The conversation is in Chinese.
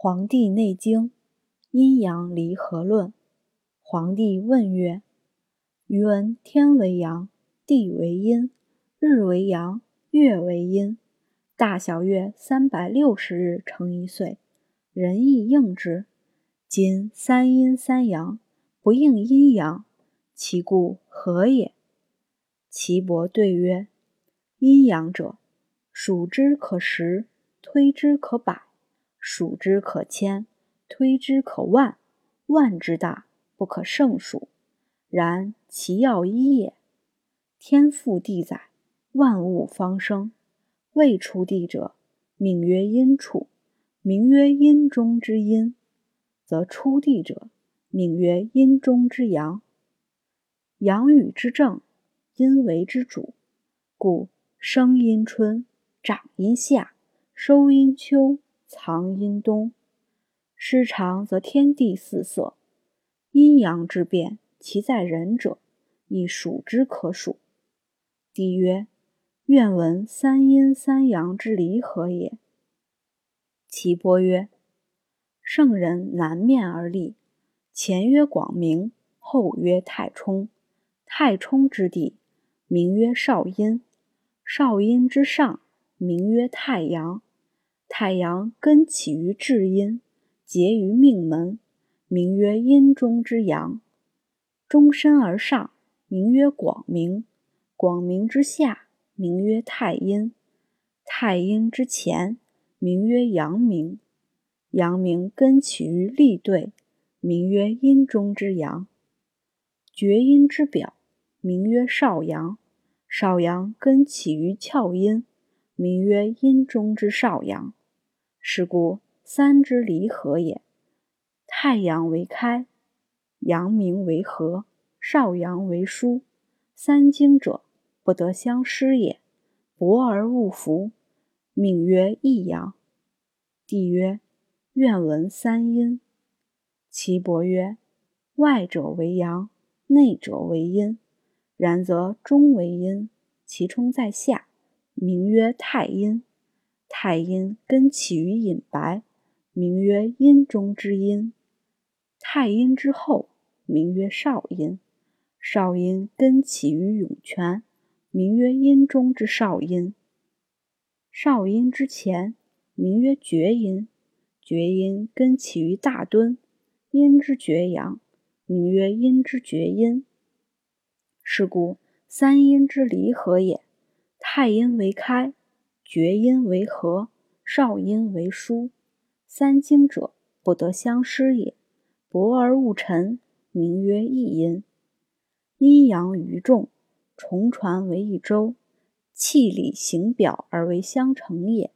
黄帝内经阴阳离合论。黄帝问曰：“余闻天为阳，地为阴，日为阳，月为阴。大小月三百六十日成一岁，人亦应之。今三阴三阳，不应阴阳，其故何也？”岐伯对曰：“阴阳者，数之可十，推之可百。”数之可千，推之可万，万之大，不可胜数。然其要一也。天覆地载，万物方生。未出地者，名曰阴处，名曰阴中之阴；则出地者，名曰阴中之阳。阳与之正，阴为之主，故生阴春，长阴夏，收阴秋。藏阴冬，失常则天地四色。阴阳之变，其在人者，亦数之可数。帝曰：愿闻三阴三阳之离合也。岐伯曰：圣人南面而立，前曰广明，后曰太冲。太冲之地，名曰少阴。少阴之上，名曰太阳。太阳根起于至阴，结于命门，名曰阴中之阳；终身而上，名曰广明；广明之下，名曰太阴；太阴之前，名曰阳明；阳明根起于立兑，名曰阴中之阳；厥阴之表，名曰少阳；少阳根起于窍阴，名曰阴中之少阳。是故三之离合也。太阳为开，阳明为合，少阳为疏。三经者，不得相失也。博而勿服，命曰异阳。帝曰：愿闻三阴。岐伯曰：外者为阳，内者为阴。然则中为阴，其冲在下，名曰太阴。太阴根起于隐白，名曰阴中之阴；太阴之后，名曰少阴；少阴根起于涌泉，名曰阴中之少阴；少阴之前，名曰厥阴；厥阴根起于大敦，阴之厥阳，名曰阴之厥阴。是故三阴之离合也。太阴为开。厥阴为和，少阴为疏，三经者不得相失也。薄而勿沉，名曰一阴。阴阳于众，重传为一周，气理行表而为相成也。